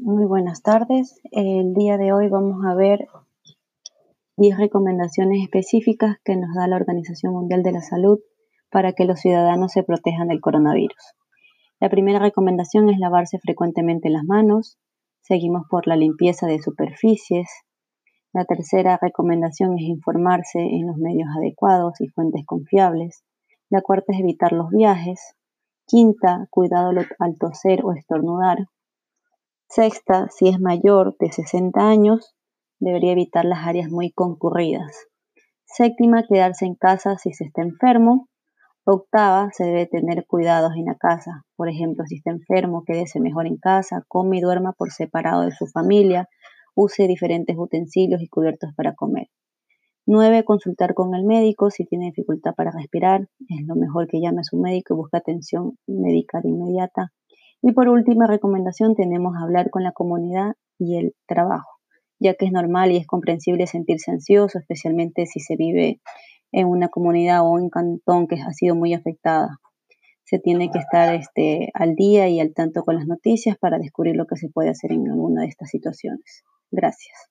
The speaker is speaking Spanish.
Muy buenas tardes. El día de hoy vamos a ver 10 recomendaciones específicas que nos da la Organización Mundial de la Salud para que los ciudadanos se protejan del coronavirus. La primera recomendación es lavarse frecuentemente las manos. Seguimos por la limpieza de superficies. La tercera recomendación es informarse en los medios adecuados y fuentes confiables. La cuarta es evitar los viajes. Quinta, cuidado al toser o estornudar. Sexta, si es mayor de 60 años, debería evitar las áreas muy concurridas. Séptima, quedarse en casa si se está enfermo. Octava, se debe tener cuidados en la casa. Por ejemplo, si está enfermo, quédese mejor en casa, come y duerma por separado de su familia, use diferentes utensilios y cubiertos para comer. 9. Consultar con el médico si tiene dificultad para respirar. Es lo mejor que llame a su médico y busque atención médica de inmediata. Y por última recomendación tenemos hablar con la comunidad y el trabajo, ya que es normal y es comprensible sentirse ansioso, especialmente si se vive en una comunidad o un cantón que ha sido muy afectada. Se tiene que estar este, al día y al tanto con las noticias para descubrir lo que se puede hacer en alguna de estas situaciones. Gracias.